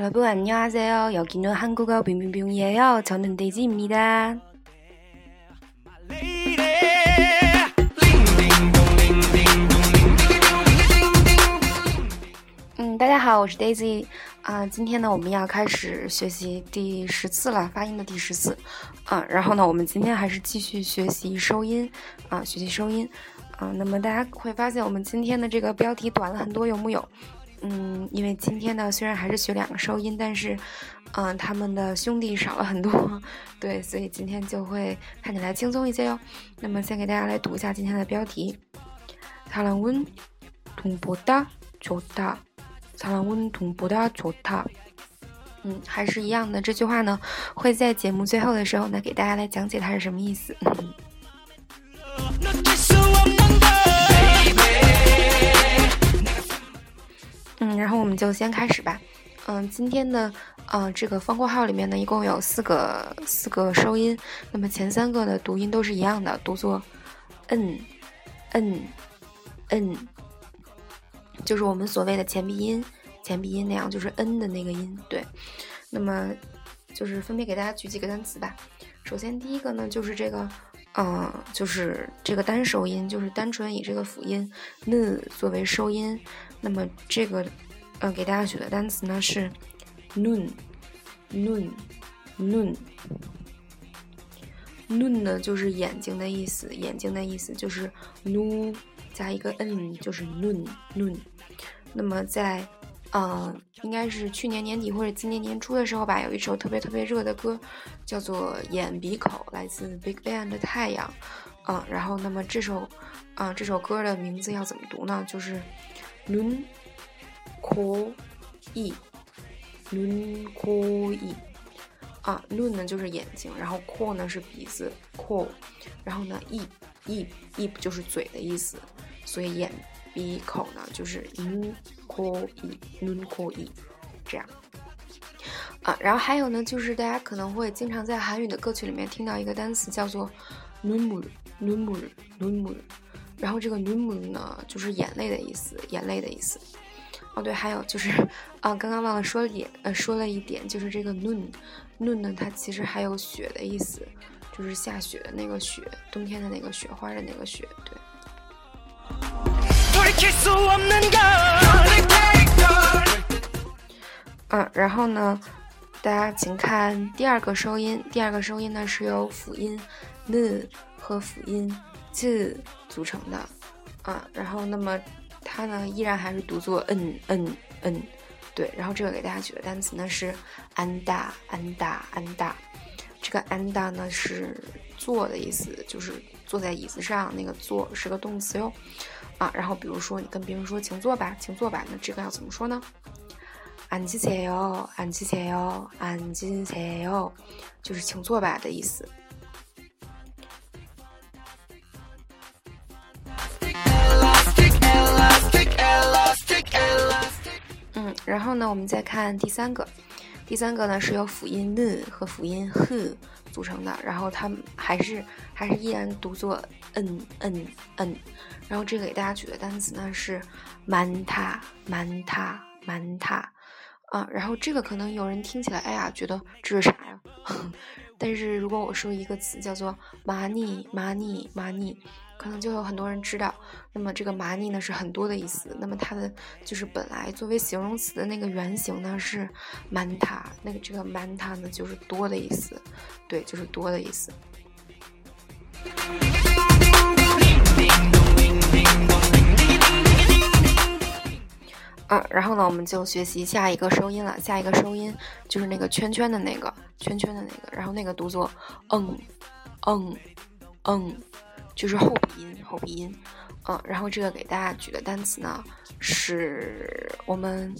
여러분안녕하세요여기는한국어빙빙빙이에요저는데이지입니다嗯，大家好，我是 Daisy 啊。今天呢，我们要开始学习第十次了，发音的第十次啊。然后呢，我们今天还是继续学习收音啊，学习收音啊。那么大家会发现，我们今天的这个标题短了很多，有木有？嗯，因为今天呢，虽然还是学两个收音，但是嗯，他们的兄弟少了很多，对，所以今天就会看起来轻松一些哟。那么先给大家来读一下今天的标题：사랑은돈보다좋다。 사랑은돈보다좋다。嗯，还是一样的，这句话呢会在节目最后的时候呢给大家来讲解它是什么意思。嗯，然后我们就先开始吧。嗯，今天的呃这个方括号里面呢一共有四个四个收音，那么前三个的读音都是一样的，读作嗯嗯嗯。就是我们所谓的前鼻音， 前鼻音那样，就是 n 的那个音。对，那么就是分别给大家举几个单词吧。首先第一个呢，就是这个，嗯，就是这个单收音，就是单纯以这个辅音 n 作为收音。那么这个，嗯，给大家举的单词呢是 noon，noon，noon，noon 呢就是眼睛的意思，眼睛的意思就是 nu 加一个 n，就是 noon，noon。那么在，嗯，应该是去年年底或者今年年初的时候吧，有一首特别特别热的歌，叫做《眼鼻口》，来自 Big Bang 的《太阳》，嗯，然后那么这首，啊，这首歌的名字要怎么读呢？就是 nun ko e nun ko e 啊，nun 呢就是眼睛，然后 ko 呢是鼻子 ko，然后呢 e e e 就是嘴的意思，所以眼。鼻口呢，就是 n ko i n ko i 这样啊，然后还有呢，就是大家可能会经常在韩语的歌曲里面听到一个单词叫做 numul numul numul，然后这个 numul 呢，就是眼泪的意思，眼泪的意思。哦，对，还有就是啊，刚刚忘了说了点，呃，说了一点，就是这个 nun nun 呢，它其实还有雪的意思，就是下雪的那个雪，冬天的那个雪花的那个雪，对。嗯，然后呢，大家请看第二个收音。第二个收音呢是由辅音 n 和辅音 z 组成的。啊，然后那么它呢依然还是读作 n n n。对，然后这个给大家举的单词呢是安大安大安大。这个安大呢是坐的意思，就是坐在椅子上那个坐是个动词哟。啊，然后比如说你跟别人说请坐吧，请坐吧，那这个要怎么说呢？앉으세 요， 앉으세 요， 앉으세 요， 就是请坐吧的意思。嗯，然后呢，我们再看第三个，第三个呢是由辅音 n 和辅音 h 组成的，然后它们还是还是依然读作 n n n。然后这个给大家举的单词呢是蛮塔蛮塔蛮塔 啊，然后这个可能有人听起来，哎呀，觉得这是啥呀？但是如果我说一个词叫做 money money money，可能就有很多人知道。那么这个 money 呢是很多的意思，那么它的就是本来作为形容词的那个原型呢是 manta，那个这个 manta 呢就是多的意思，对，就是多的意思。然后呢，我们就学习下一个收音了。下一个收音就是那个圈圈的那个圈圈的那个，然后那个读作嗯嗯嗯，就是后鼻音后鼻音。嗯，然后这个给大家举的单词呢，是我们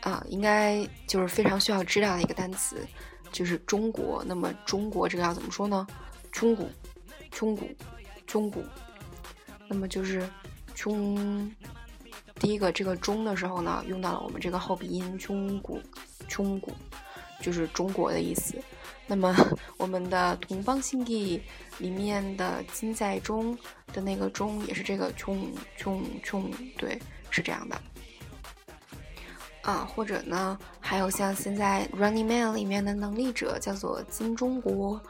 啊应该就是非常需要知道的一个单词，就是中国。那么中国这个要怎么说呢？中古，中古，中古。那么就是中。第一个这个中的时候呢，用到了我们这个后鼻音中骨，中骨。就是中国的意思。那么我们的同邦新地里面的金在中的那个中也是这个穷穷穷，对，是这样的。啊，或者呢，还有像现在 Running Man 里面的能力者叫做金中国，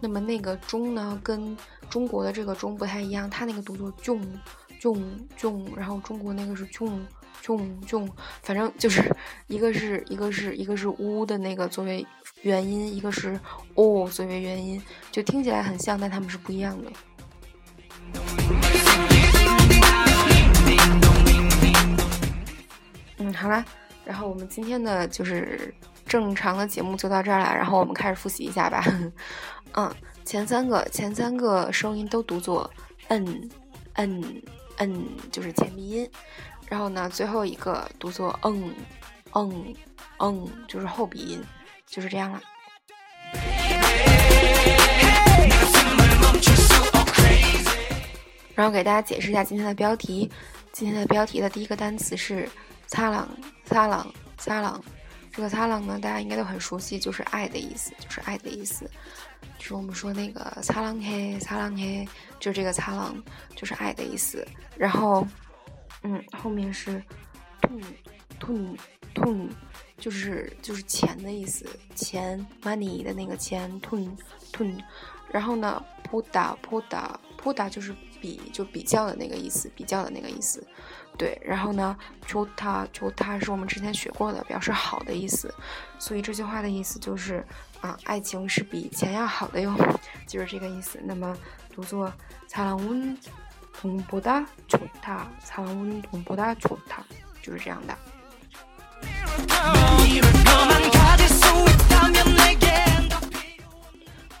那么那个钟呢，跟中国的这个钟不太一样，它那个读作囧囧囧，然后中国那个是囧囧囧，反正就是一个是一个是一个是乌的那个作为元音，一个是哦作为元音，就听起来很像，但它们是不一样的。嗯，好啦。然后我们今天的就是正常的节目就到这儿了，然后我们开始复习一下吧。嗯，前三个前三个声音都读作嗯嗯嗯，就是前鼻音。然后呢，最后一个读作嗯嗯嗯，就是后鼻音，就是这样了。然后给大家解释一下今天的标题，今天的标题的第一个单词是。擦朗，擦朗，擦朗，这个擦朗呢，大家应该都很熟悉，就是爱的意思，就是爱的意思，就是我们说那个擦浪嘿，擦浪嘿，就这个擦浪就是爱的意思。然后，嗯，后面是，tun tun tun，就是就是钱的意思，钱 money 的那个钱，tun tun。然后呢，poda poda poda 就是比就比较的那个意思，比较的那个意思。对，然后呢，求他求他是我们之前学过的，表示好的意思，所以这句话的意思就是啊，爱情是比钱要好的哟，就是这个意思。那么读作사랑은돈보다좋 다， 사랑은돈보다좋 다， 就是这样的。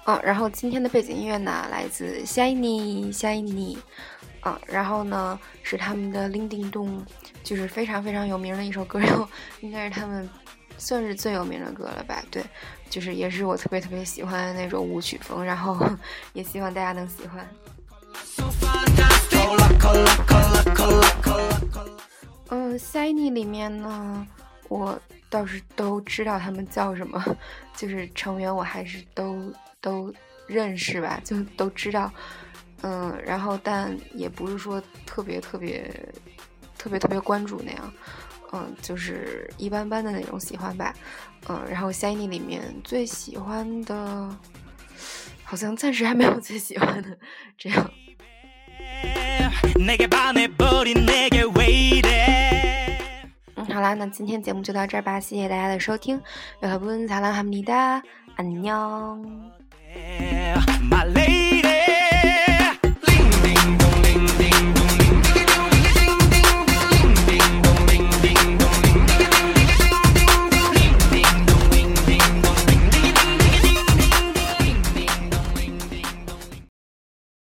嗯，然后今天的背景音乐呢，来自 Shiny Shiny。啊，然后呢是他们的《铃叮咚》，就是非常非常有名的一首歌，然后应该是他们算是最有名的歌了吧？对，就是也是我特别特别喜欢的那种舞曲风，然后也希望大家能喜欢。嗯，Shiny 里面呢，我倒是都知道他们叫什么，就是成员我还是都都认识吧，就都知道。嗯，然后但也不是说特别特别特别特别关注那样，嗯，就是一般般的那种喜欢吧，嗯，然后 Shiny 里面最喜欢的，好像暂时还没有最喜欢的这样。嗯，好啦，那今天节目就到这儿吧，谢谢大家的收听，여러분사랑합니다안녕 Yeah, my